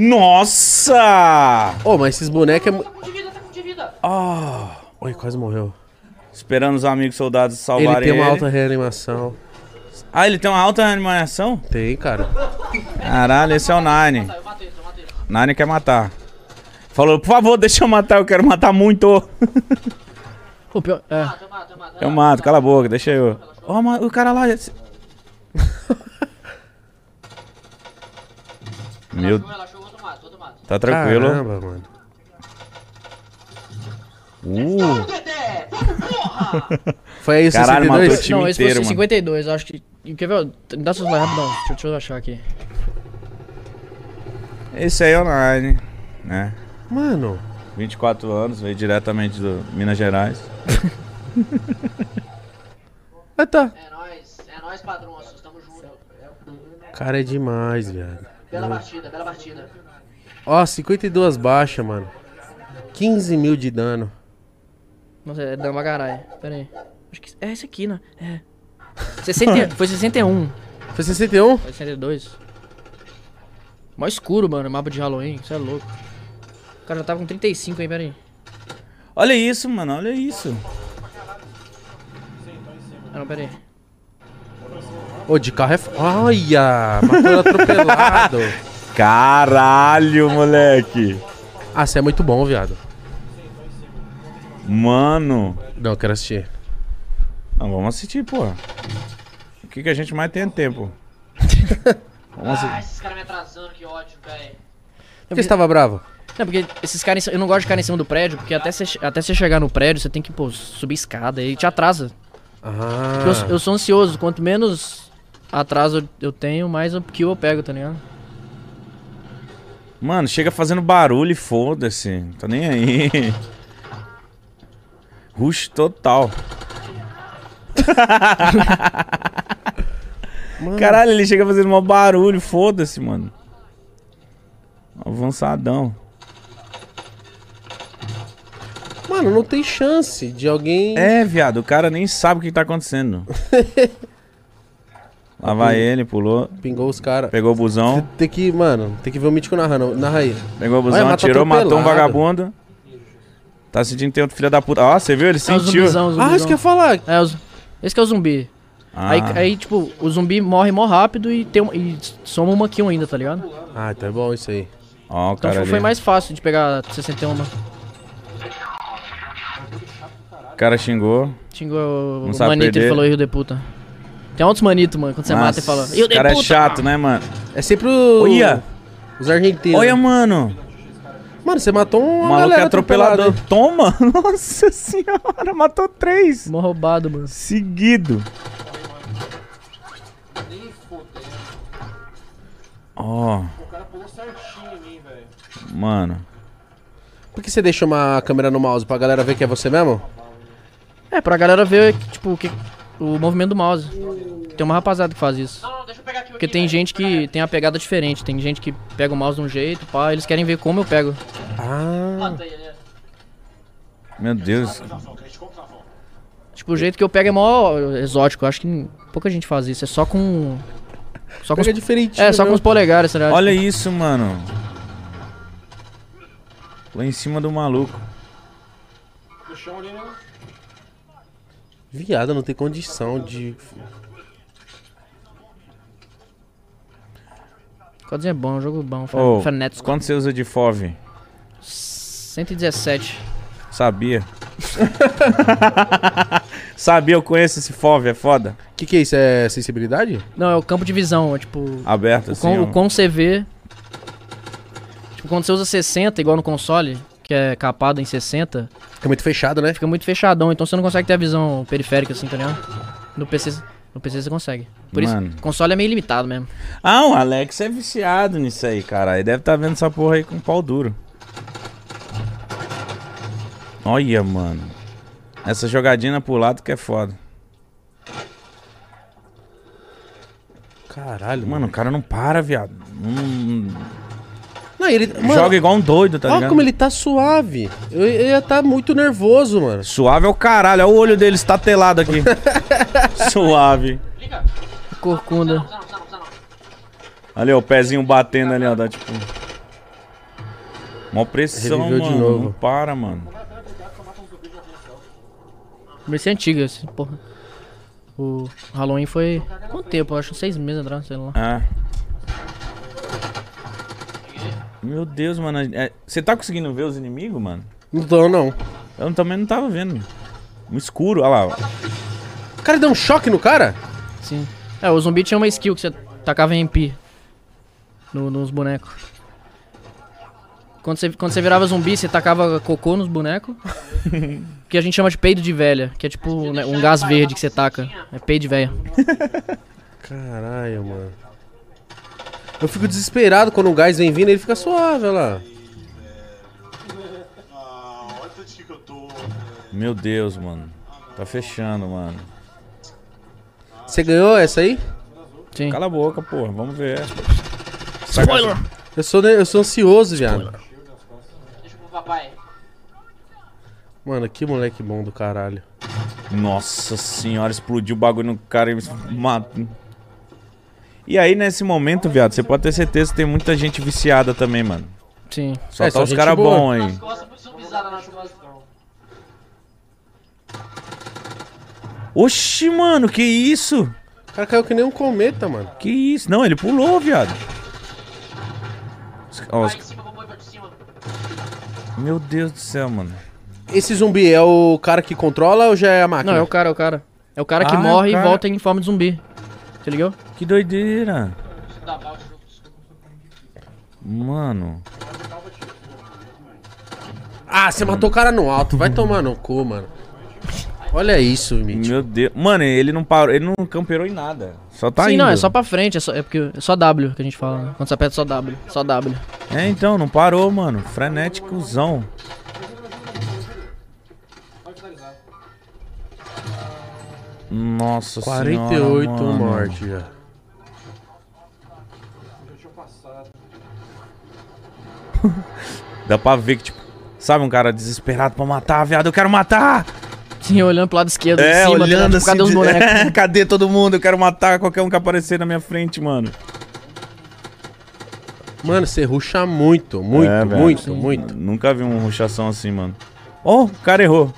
Nossa! Ô, mas esses bonecos é. Tá com de vida, tá com de vida. Ah! Oi, quase morreu. Esperando os amigos soldados Ele salvarem tem ele. uma alta reanimação. Ah, ele tem uma alta animação? Tem, cara. Caralho, esse é o Nine. Tá, eu matei, eu matei. Nine quer matar. Falou, por favor, deixa eu matar, eu quero matar muito. O pior. É. Mata, eu mato, eu mato. Eu mato, cala a boca, deixa eu. Ó, ma- o cara lá. esse- Meu, Relaxou, relaxou, outro mato, outro mato. Tá tranquilo. Caramba, mano. Uh! Foi aí o Caralho, 62? matou o time Não, esse inteiro, foi mano. 52, eu acho que. Quer ver? Me dá seus lá rapidão. Deixa, eu- deixa eu achar aqui. esse aí é o Nine, né? Mano. 24 anos, veio diretamente do Minas Gerais. Ah, tá. É nóis, é nóis, padronços, tamo junto. Cara, é demais, viado. Bela partida, bela partida. Ó, 52 baixas, mano. 15 mil de dano. Nossa, é dama caralho. Pera aí. Acho que. É esse aqui, né? É. 60, foi 61. Foi 61? Foi 62. Mó escuro, mano. Mapa de Halloween. Você é louco. O cara já tava com 35 aí, pera aí. Olha isso, mano, olha isso. Ah, não, pera aí. Ô, de carro é. Olha! Matou atropelado. Caralho, moleque. ah, você é muito bom, viado. Mano. Não, eu quero assistir. Não, vamos assistir, porra. O que, que a gente mais tem é tempo. Vamos assistir. Ah, esses caras me atrasando, que ódio, velho. Por que você tava bravo? Não, porque esses caras. Eu não gosto de ficar em cima do prédio, porque até você até você chegar no prédio, você tem que, pô, subir escada e te atrasa. Ah. Porque Eu, eu sou ansioso. Quanto menos atraso eu tenho, mais o kill eu pego, tá ligado? Mano, chega fazendo barulho e foda-se. Tô nem aí. Rush total. Caralho, ele chega fazendo mó barulho, foda-se, mano. Avançadão. Mano, não tem chance de alguém. É, viado, o cara nem sabe o que tá acontecendo. Lá vai ele, pulou. Pingou os caras. Pegou o busão. Tem que, mano, tem que ver o mítico narrando. Narra aí. Pegou o Olha, busão, mata atirou, matou um vagabundo. Tá sentindo que tem outro filho da puta. Ó, você viu? Ele É sentiu. zumbizão, o Ah, zumbizão. isso que eu ia falar. É, os- esse que é o zumbi. Ah, Aí, aí, tipo, o zumbi morre mó rápido e, tem um, e soma uma kill ainda, tá ligado? Ah, então é bom isso aí. Ó, o Então cara foi ali. mais fácil de pegar 61. O cara xingou. Xingou o manito, ele falou erro de puta. Tem outros manitos, mano, quando você mata e fala. Nossa, "Erro Esse de cara é puta!" chato, né, mano? É sempre o. Olha! Os argentinos. Olha, mano. Mano, você matou um O maluco é atropelador. Toma! Nossa senhora, matou três. Mó roubado, mano. Seguido. Ó. Mano. Por que você deixa uma câmera no mouse pra galera ver que é você mesmo? É, pra galera ver, tipo, que, o movimento do mouse. Tem uma rapaziada que faz isso. Não, não, deixa eu pegar aqui. Porque tem gente que tem a pegada diferente. Tem gente que pega o mouse de um jeito, pá, eles querem ver como eu pego. Ah. Né? Meu Deus. Tipo, o jeito que eu pego é mó exótico. Eu acho que pouca gente faz isso. É só com. Só com os, Pega diferentinho. é, só com meu. os polegares, tá ligado? Olha isso, mano. Lá em cima do maluco. Viado, não tem condição de. Codzinho é bom, é um jogo bom. Frenético. quanto você usa de FOV? 117. Sabia. Sabia, eu conheço esse FOV, é foda. O que, que é isso? É sensibilidade? Não, é o campo de visão. É tipo. Aberto O assim. quão, ó. o quão você vê. Tipo, quando você usa 60, igual no console, que é capado em 60, Fica muito fechado, né? fica muito fechadão. Então você não consegue ter a visão periférica assim, tá ligado? No PC, no PC você consegue. Por Mano. isso, console é meio limitado mesmo. Ah, o Alex é viciado nisso aí, cara. Ele deve estar vendo essa porra aí com pau duro. Olha, mano. Essa jogadinha pro lado que é foda. Caralho, Mano, o cara não para, viado. Não- Não, ele. Mano, joga igual um doido, tá olha ligado? como ele tá suave. Eu, eu ia tá muito nervoso, mano. Suave é o caralho. Olha o olho dele estatelado aqui. Suave. Liga. Corcunda. Ali, ó, o pezinho batendo ali, ó. Dá tipo. Mó pressão, Reviveu de mano. novo. Não para, mano. Vai ser antiga, esse, porra. O Halloween foi. Quanto tempo? Eu acho seis meses atrás, sei lá. É. Meu Deus, mano. é- Você tá conseguindo ver os inimigos, mano? Não tô, não. Eu também não tava vendo. No escuro, olha lá. O cara deu um choque no cara? Sim. É, o zumbi tinha uma skill que você tacava em MP no, nos bonecos. Quando você, quando você virava zumbi, você tacava cocô nos bonecos. que a gente chama de peido de velha, que é tipo né, um gás verde que você taca. É peido de velha. Caralho, mano. Eu fico desesperado quando o gás vem vindo, ele fica suave, olha lá. Ah, olha o tanto que eu tô. Meu Deus, mano. Tá fechando, mano. Você ganhou essa aí? Sim. Cala a boca, porra. Vamos ver. Spoiler! Eu sou, eu sou ansioso, viado. Deixa pro papai. Mano, que moleque bom do caralho. Nossa senhora, explodiu o bagulho no cara e me matou. E aí, nesse momento, viado, você pode ter certeza que tem muita gente viciada também, mano. Sim. Só É, tá só os caras bons aí. Oxi, mano, que isso? O cara caiu que nem um cometa, mano. Que isso? Não, ele pulou, viado. Os- ó. Meu Deus do céu, mano. Esse zumbi é o cara que controla ou já é a máquina? Não, é o cara, é o cara. É o cara que Ah, é morre cara. e volta em forma de zumbi. Você ligou? Que doideira. Mano. Ah, você matou o cara no alto. Vai tomar no cu, mano. Olha isso, Mitch. Meu Deus. Mano, ele não parou, ele não camperou em nada. Só tá Sim, indo. não, é só pra frente, é, só, é porque é só W que a gente fala, né? Quando você aperta só W. Só W. É, então, não parou, mano. Frenéticozão. Nossa 48 senhora, mano. mortes já. Dá pra ver que, tipo, sabe um cara desesperado pra matar, viado, eu quero matar! Sim, olhando pro lado esquerdo, É, em cima, olhando tipo, assim. cadê os bonecos? Cadê todo mundo? Eu quero matar qualquer um que aparecer na minha frente, mano. Mano, você ruxa muito, muito, É, velho. muito, Sim. muito. Nunca vi uma ruxação assim, mano. Oh, o cara errou.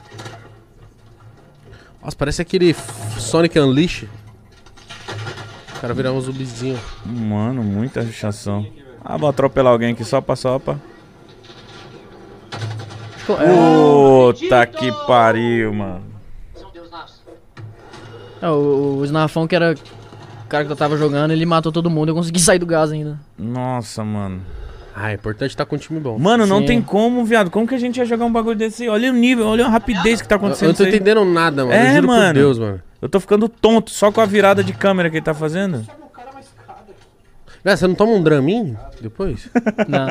Nossa, parece aquele Sonic Unleash. O cara virar um zumbizinho. Mano, muita ruxação. Ah, vou atropelar alguém aqui só pra só pra. Tipo, é, Puta que pariu, mano. É, o, o Snarfão, que era o cara que eu tava jogando, ele matou todo mundo. Eu consegui sair do gás ainda. Nossa, mano. Ah, é importante estar com um time bom. Mano, não Sim. tem como, viado. Como que a gente ia jogar um bagulho desse? aí? Olha o nível, olha a rapidez que tá Eu, eu acontecendo. não tô entendendo nada, mano. É, mano. por Deus, mano. Eu tô ficando tonto só com a virada de câmera que ele tá fazendo. Você não toma um Dramin depois? Não.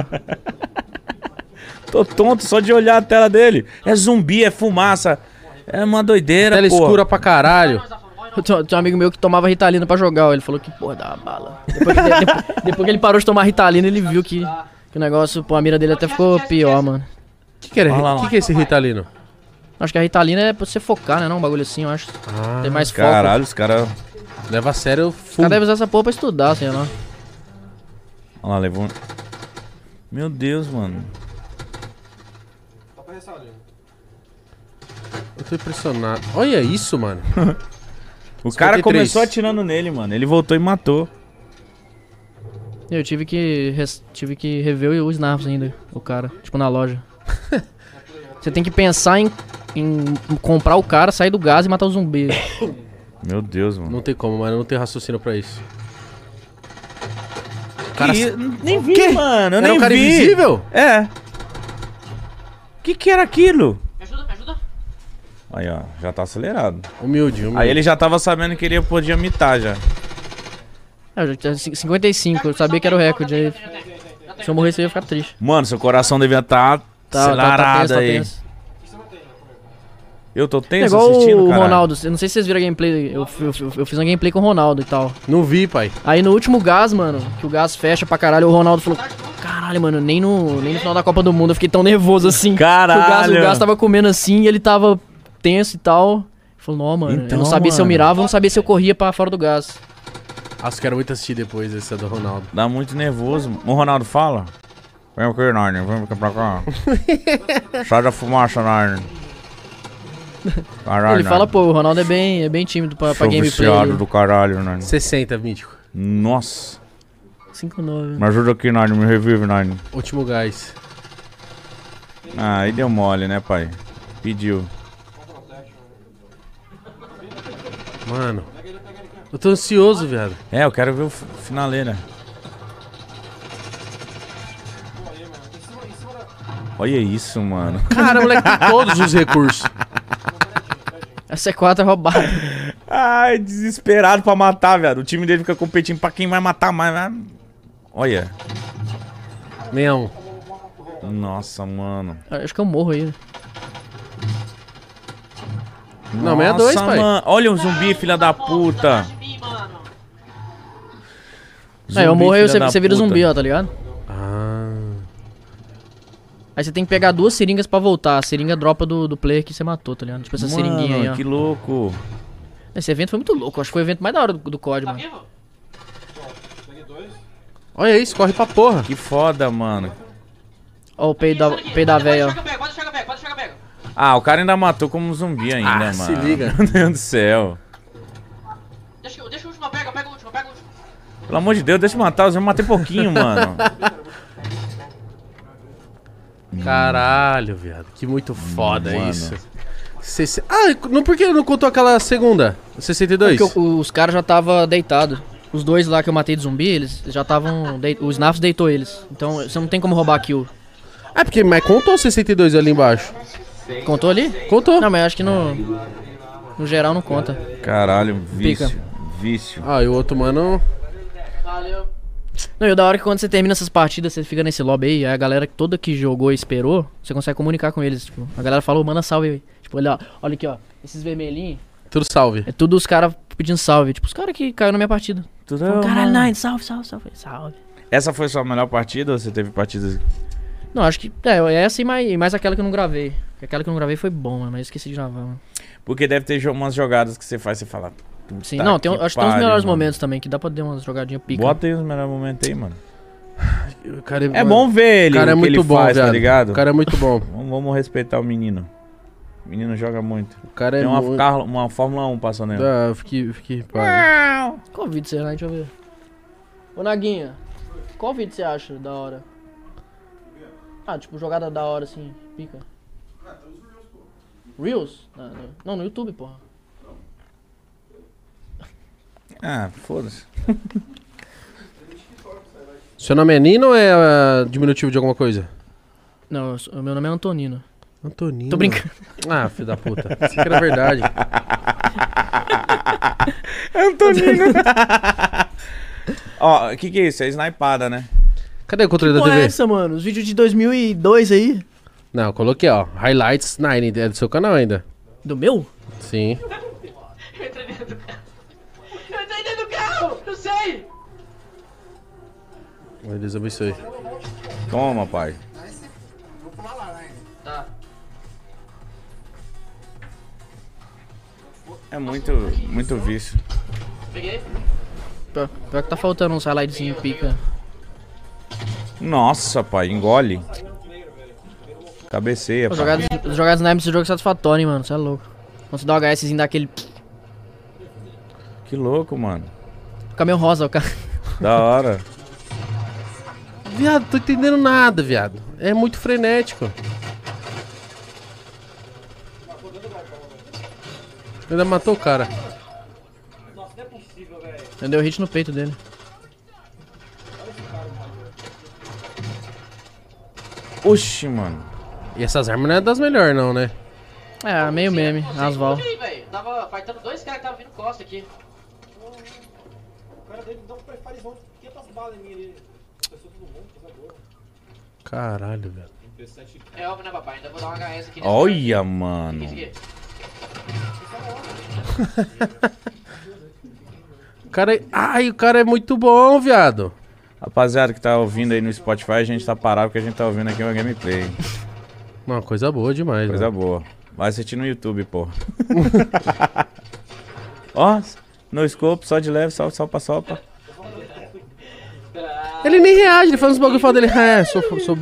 Tô tonto só de olhar a tela dele. É zumbi, é fumaça. É uma doideira, Tela porra. escura pra caralho. Tinha, tinha um amigo meu que tomava Ritalina pra jogar. ó, Ele falou que, porra, dá uma bala. Depois que, depois, depois que ele parou de tomar Ritalina, ele viu que, que o negócio, pô, a mira dele até ficou pior, mano. O que, que, era, Olha lá, que, que é esse Ritalino? Acho que a Ritalina é pra você focar, né? Não, um bagulho assim, eu acho. Ah, Tem mais foco. Caralho, os caras. leva a sério full. cara deve usar essa porra pra estudar, sei lá. Olha lá, levou. um- Meu Deus, mano. Eu tô impressionado. Olha isso, mano. O cara 53. começou atirando nele, mano. Ele voltou e matou. Eu tive que, res- tive que rever o Snaps ainda, o cara, tipo na loja. Você tem que pensar em, em comprar o cara, sair do gás e matar o zumbi. Meu Deus, mano. Não tem como, mano. Eu não tenho raciocínio pra isso. Cara, nem vi, mano. Eu Era nem um cara vi. invisível? É. Que que era aquilo? Me ajuda, me ajuda. Aí, ó, já tá acelerado. Humilde, humilde. Aí ele já tava sabendo que ele podia mitar já. É, eu já tinha cin- 55, eu sabia que era o recorde. Aí, se eu morresse, eu ia ficar triste. Mano, seu coração devia estar tá, Tá, tá, acelerado tá tenso, tá aí. tenso. Eu tô É tenso igual assistindo, o cara. Ronaldo, eu não sei se vocês viram a gameplay, eu, eu, eu- eu fiz uma gameplay com o Ronaldo e tal. Não vi, pai. Aí no último gás, mano, que o gás fecha pra caralho, o Ronaldo falou: Caralho, mano, nem no, nem no final da Copa do Mundo eu fiquei tão nervoso assim. Caralho. O gás, o gás tava comendo assim e ele tava tenso e tal. Ele falou: Não, mano, eu Então, não sabia se eu mano. mirava, eu não sabia se eu corria pra fora do gás. Acho que quero muito assistir depois essa do Ronaldo. Dá muito nervoso. O Ronaldo fala? Vem aqui, Narnia. Vem aqui pra cá. Sai da fumaça, Narnia. Caralho, Ele fala, pô, o Ronaldo é bem, é bem tímido pra, pra gameplay. viciado do caralho, Narnia. 60, mítico. Nossa. 5-9. Me ajuda aqui, Narnia. Me revive, Narnia. Último gás. Ah, aí deu mole, né, pai? Pediu. Mano. Eu tô ansioso, viado. É, eu quero ver o finaleira. Olha isso, mano. Cara, o moleque tem todos os recursos. A C4 é roubada. Ai, desesperado pra matar, velho. O time dele fica competindo pra quem vai matar mais. vai- Olha. 61. Nossa, mano. Acho que eu morro aí. Não, 62, Nossa, pai. mano. Olha o zumbi, filha da puta. Aí eu Zumbi, morro filha você, você vira zumbi, ó, tá ligado? Ah. Aí você tem que pegar duas seringas pra voltar. A seringa dropa do, do player que você matou, tá ligado? Tipo essa Mano, seringuinha aí, ó. que louco. Esse evento foi muito louco. Acho que foi o evento mais da hora do, do COD, Tá mano. vivo? Olha isso, corre pra porra. Que foda, mano. Ó o peido da, peido da véia, ó. Ah, o cara ainda matou como um zumbi ainda, Ah, mano. se liga. Meu Deus do céu. Deixa, deixa o último, eu pego o último, eu pego o último. Pelo amor de Deus, deixa eu matar. Eu matei pouquinho, mano. Caralho, viado. Que muito foda Mano. isso. Ah, não, por que não contou aquela segunda? 62? Porque o- os caras já tava deitado. Os dois lá que eu matei de zumbi, eles já estavam. O Snaps deitou eles. Então você não tem como roubar kill. É porque, mas contou 62 ali embaixo. Contou ali? Contou. Não, mas acho que no. No geral não conta. Caralho, vício. Pica. Vício. Ah, e o outro mano. Valeu. Não, e o da hora é que quando você termina essas partidas, você fica nesse lobby aí, aí a galera que toda que jogou e esperou, você consegue comunicar com eles. Tipo, a galera falou, manda salve aí. Tipo, olha, olha aqui, ó. Esses vermelhinhos Tudo salve. é tudo os caras pedindo salve. Tipo, os caras que caiu na minha partida. Tudo Falam, Caralho, Nine, salve, salve, salve. Salve. Essa foi sua melhor partida ou você teve partidas? Não, acho que. É, essa e mais, e mais aquela que eu não gravei. Porque Aquela que eu não gravei foi bom, mano, mas eu esqueci de gravar, mano. Porque deve ter umas jogadas que você faz e você fala. "Puta Sim, não, tem, acho que tem uns pariu, melhores mano." momentos também, que dá pra ter umas jogadinhas pica. Bota aí os melhores momentos aí, mano. Cara É bom ver ele, O cara é o que muito ele bom, faz, tá ligado? O cara é muito bom. Vamos, vamos respeitar o menino. O menino joga muito. O cara é Tem uma, muito... carro- uma Fórmula 1 passando aí. Ah, eu fiquei, fiquei. Qual vídeo você, né? Deixa eu ver. Ô, Naguinha, qual vídeo você acha da hora? Ah, tipo, jogada da hora, assim, pica. Reels? No- Não, no YouTube, porra. Ah, foda-se. Seu nome é Nino ou é ah, diminutivo de alguma coisa? Não, eu sou- o meu nome é Antonino. Antonino. Tô brincando. Ah, filho da puta. Isso que era verdade. Antonino. Ó, o que que é isso? É snipada, né? Cadê o controle da Porra é TV? essa, mano? Os vídeos de 2002 aí. Não, eu coloquei, ó. Highlights 9. É do seu canal ainda? Do meu? Sim. Eu entrei dentro do carro. Eu entrei dentro do carro, eu sei. Deus abençoe. Toma, pai. Tá. É muito, muito vício. Peguei. Pior pior que tá faltando uns highlightzinho pica. Nossa, pai, engole. Cabeceia, As pai. jogadas, as jogadas na desse jogo é satisfatório, hein, mano. Você é louco. Quando você dá um HSzinho daquele. Que louco, mano. Fica meio rosa, o cara. Da hora. Viado, tô entendendo nada, viado. É muito frenético. Ainda matou o cara. Eu dei o hit no peito dele. Oxi, mano. E essas armas não é das melhores, não, né? É, meio meme, Asval. Tava fightando dois caras que estavam vindo costa aqui. O cara dele dá um prefarizão de 500 balas em mim ali. Pessoa todo mundo, coisa boa. Caralho, velho. É óbvio, né, papai? Ainda vou dar um HS aqui nesse Olha, mano. O cara é... Ai, o cara é muito bom, viado. Rapaziada que tá ouvindo aí no Spotify, a gente tá parado porque a gente tá ouvindo aqui uma gameplay. Uma coisa boa demais, Coisa né? boa. Vai assistir no YouTube, pô. Ó, no scope, só de leve, só, só pra sopa. Ele nem reage, ele faz uns bagulho e fala dele, é, sou, sou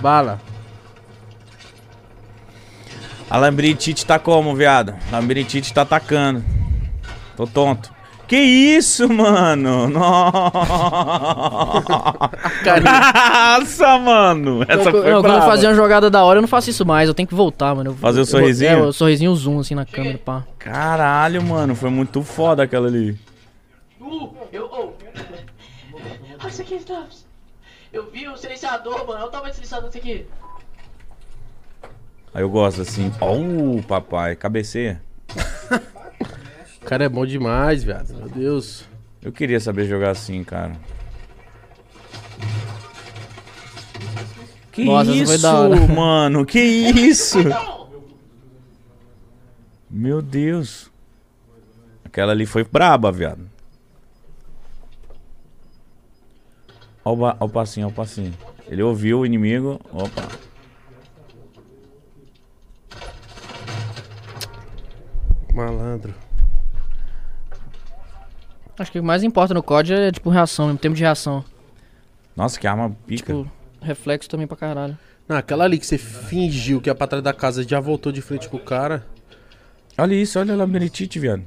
bala. A Lambritite tá como, viado? Lambritite tá atacando. Tô tonto. Que isso, mano? Nossa, mano. Essa Eu- foi eu, quando eu brava. fazia uma jogada da hora, eu não faço isso mais. Eu tenho que voltar, mano. Eu- Fazer o eu- sorrisinho? É, o sorrisinho zoom assim na câmera, pá. Caralho, mano. Foi muito foda aquela ali. Uh, eu. Oh. Aqui, Snaps. Eu vi o silenciador, mano. Olha o tamanho do silenciador desse aqui. Aí eu gosto assim. Oh, papai. Cabeceia. O cara é bom demais, viado. Meu Deus. Eu queria saber jogar assim, cara. Que Nossa, isso, da hora. mano? Que isso? Meu Deus. Aquela ali foi braba, viado. Ó o, ba- ó o passinho, ó o passinho. Ele ouviu o inimigo. Opa. Malandro. Acho que o que mais importa no COD é, tipo, reação, mesmo tempo de reação. Nossa, que arma pica. Tipo, reflexo também pra caralho. Não, aquela ali que você fingiu que ia pra trás da casa e já voltou de frente com o cara. Olha isso, olha a labirintite, viado.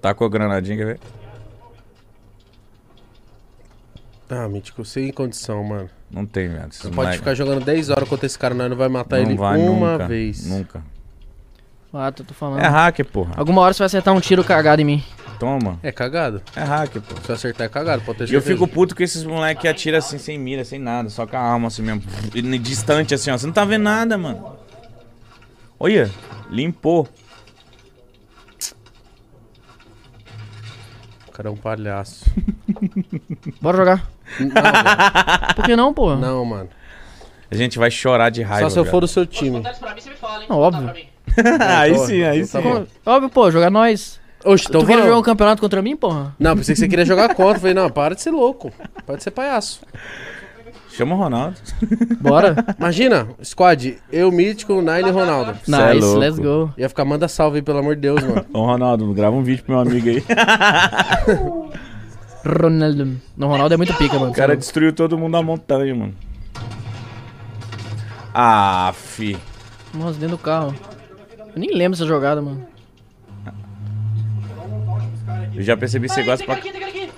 Tá com a granadinha, quer ver? Ah, Mítico, sem condição, mano. Não tem, viado. Esses Não pode ficar jogando 10 horas contra esse cara, nós não vai matar não ele vai uma nunca, vez. Nunca. Ah, tô, tô falando. É hacker, porra. Alguma hora você vai acertar um tiro cagado em mim. Toma. É cagado. É hacker, porra. Se eu acertar é cagado, pode ter E eu certeza. fico puto com esses moleques que atiram assim, sem mira, sem nada, só com a arma assim mesmo. E Distante assim, ó. Você não tá vendo nada, mano. Olha, limpou. O cara é um palhaço. Bora jogar. Por que não, porra? não, mano. A gente vai chorar de raiva. Só se eu for do seu se time. pra mim, você me fala, hein? Não, óbvio. pra mim. aí Então, sim, aí então sim. tá. Óbvio, pô, jogar nós. Oxe, então tu queria jogar um campeonato contra mim, porra? Não, pensei que você queria jogar contra. Falei, não, para de ser louco. Para de ser palhaço. Chama o Ronaldo. Bora. Imagina, squad, eu, Mítico, Nine e Ronaldo. É nice, louco. let's go. Ia ficar, manda salve aí, pelo amor de Deus, mano. Ô Ronaldo, grava um vídeo pro meu amigo aí. Ronaldo. No Ronaldo é muito pica, mano. O cara destruiu todo mundo na montanha, mano. Ah, fi. Nossa, dentro do carro. Eu nem lembro dessa jogada, mano. Eu já percebi que você gosta pra. aqui, tem cara aqui.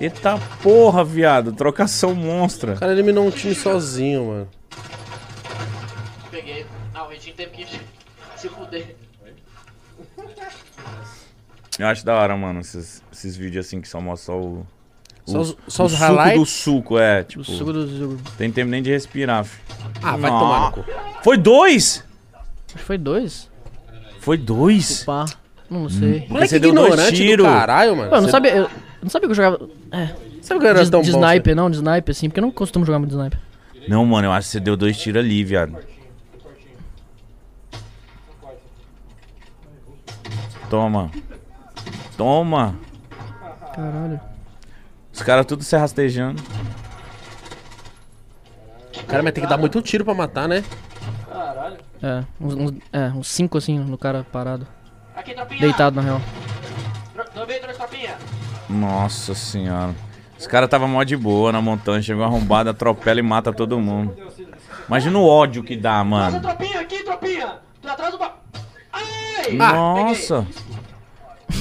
Eita porra, viado. Trocação monstra. O cara eliminou um time sozinho, mano. Peguei. Ah, o Retinho teve que se fuder. Eu acho da hora, mano, esses, esses vídeos assim que só mostram o. Só o- os- só o os suco highlights? do suco, é. Tipo, O suco do jogo. tem tempo nem de respirar, fi. Ah, vai Não. tomar no cu. Foi dois? Acho que foi dois. Foi dois? Pá. Não sei. Porque Moleque você deu dois ignorante do tiros. caralho, mano. Pô, eu não Você- sabia. Eu não sabia que eu jogava. É. Sabe que eu era De, tão de bom? sniper, não, de sniper, assim, porque eu não costumo jogar muito de sniper. Não, mano, eu acho que você deu dois tiros ali, viado. Toma. Toma. Caralho. Os caras tudo se rastejando. O cara vai ter que dar muito tiro pra matar, né? Caralho. É, uns, uns- é, uns cinco assim no cara parado. Aqui, tropinha. Deitado, na real. Tomei, tropinha. Nossa senhora. Os caras tava mó de boa na montanha, chegou arrombado, atropela e mata todo mundo. Imagina o ódio que dá, Nossa, mano. tropinha aqui, tropinha. Tô atrás do ba... Ai! Nossa.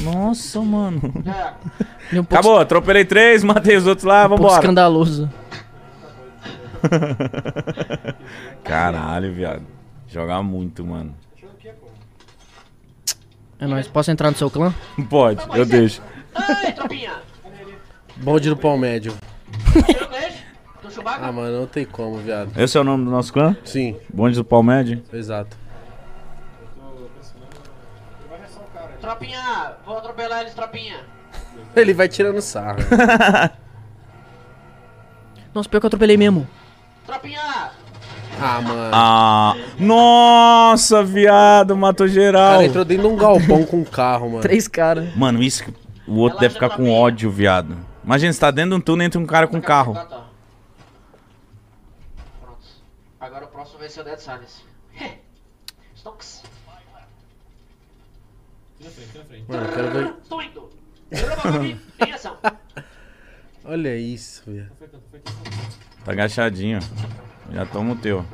Nossa, mano. É. Um pouco, Acabou, atropelei três, matei os outros lá, um pouco vambora. escandaloso. Caralho, viado. Jogar muito, mano. É nóis. Posso entrar no seu clã? Pode, eu deixo. Ai, tropinha. Bonde do pau médio. Ah, mano, não tem como, viado. Esse é o nome do nosso clã? Sim, Bonde do Palmed? exato. Tropinha, vou atropelar eles, tropinha. Ele vai tirando sarro. Nossa, pior que eu atropelei mesmo. Tropinha. Ah, mano. Ah, nossa, viado, matou O geral. cara entrou dentro de um galpão com um carro, mano. Três caras. Mano, isso que o outro deve ficar com ódio, viado. Imagina, você tá dentro de um túnel entre um cara com um carro. Tá. Pronto. Agora o próximo vai ser o Dead Silence. Stonks. Mano, eu quero ver. Estou indo. Em ação. Olha isso, velho. Tá agachadinho. Já toma o teu.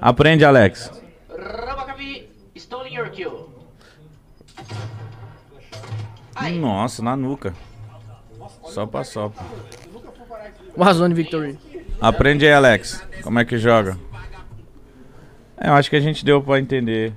Aprende, Alex. Nossa, na nuca. Só pra sopra. Warzone Victory. Aprende aí, Alex. Como é que joga? É, eu acho que a gente deu pra entender.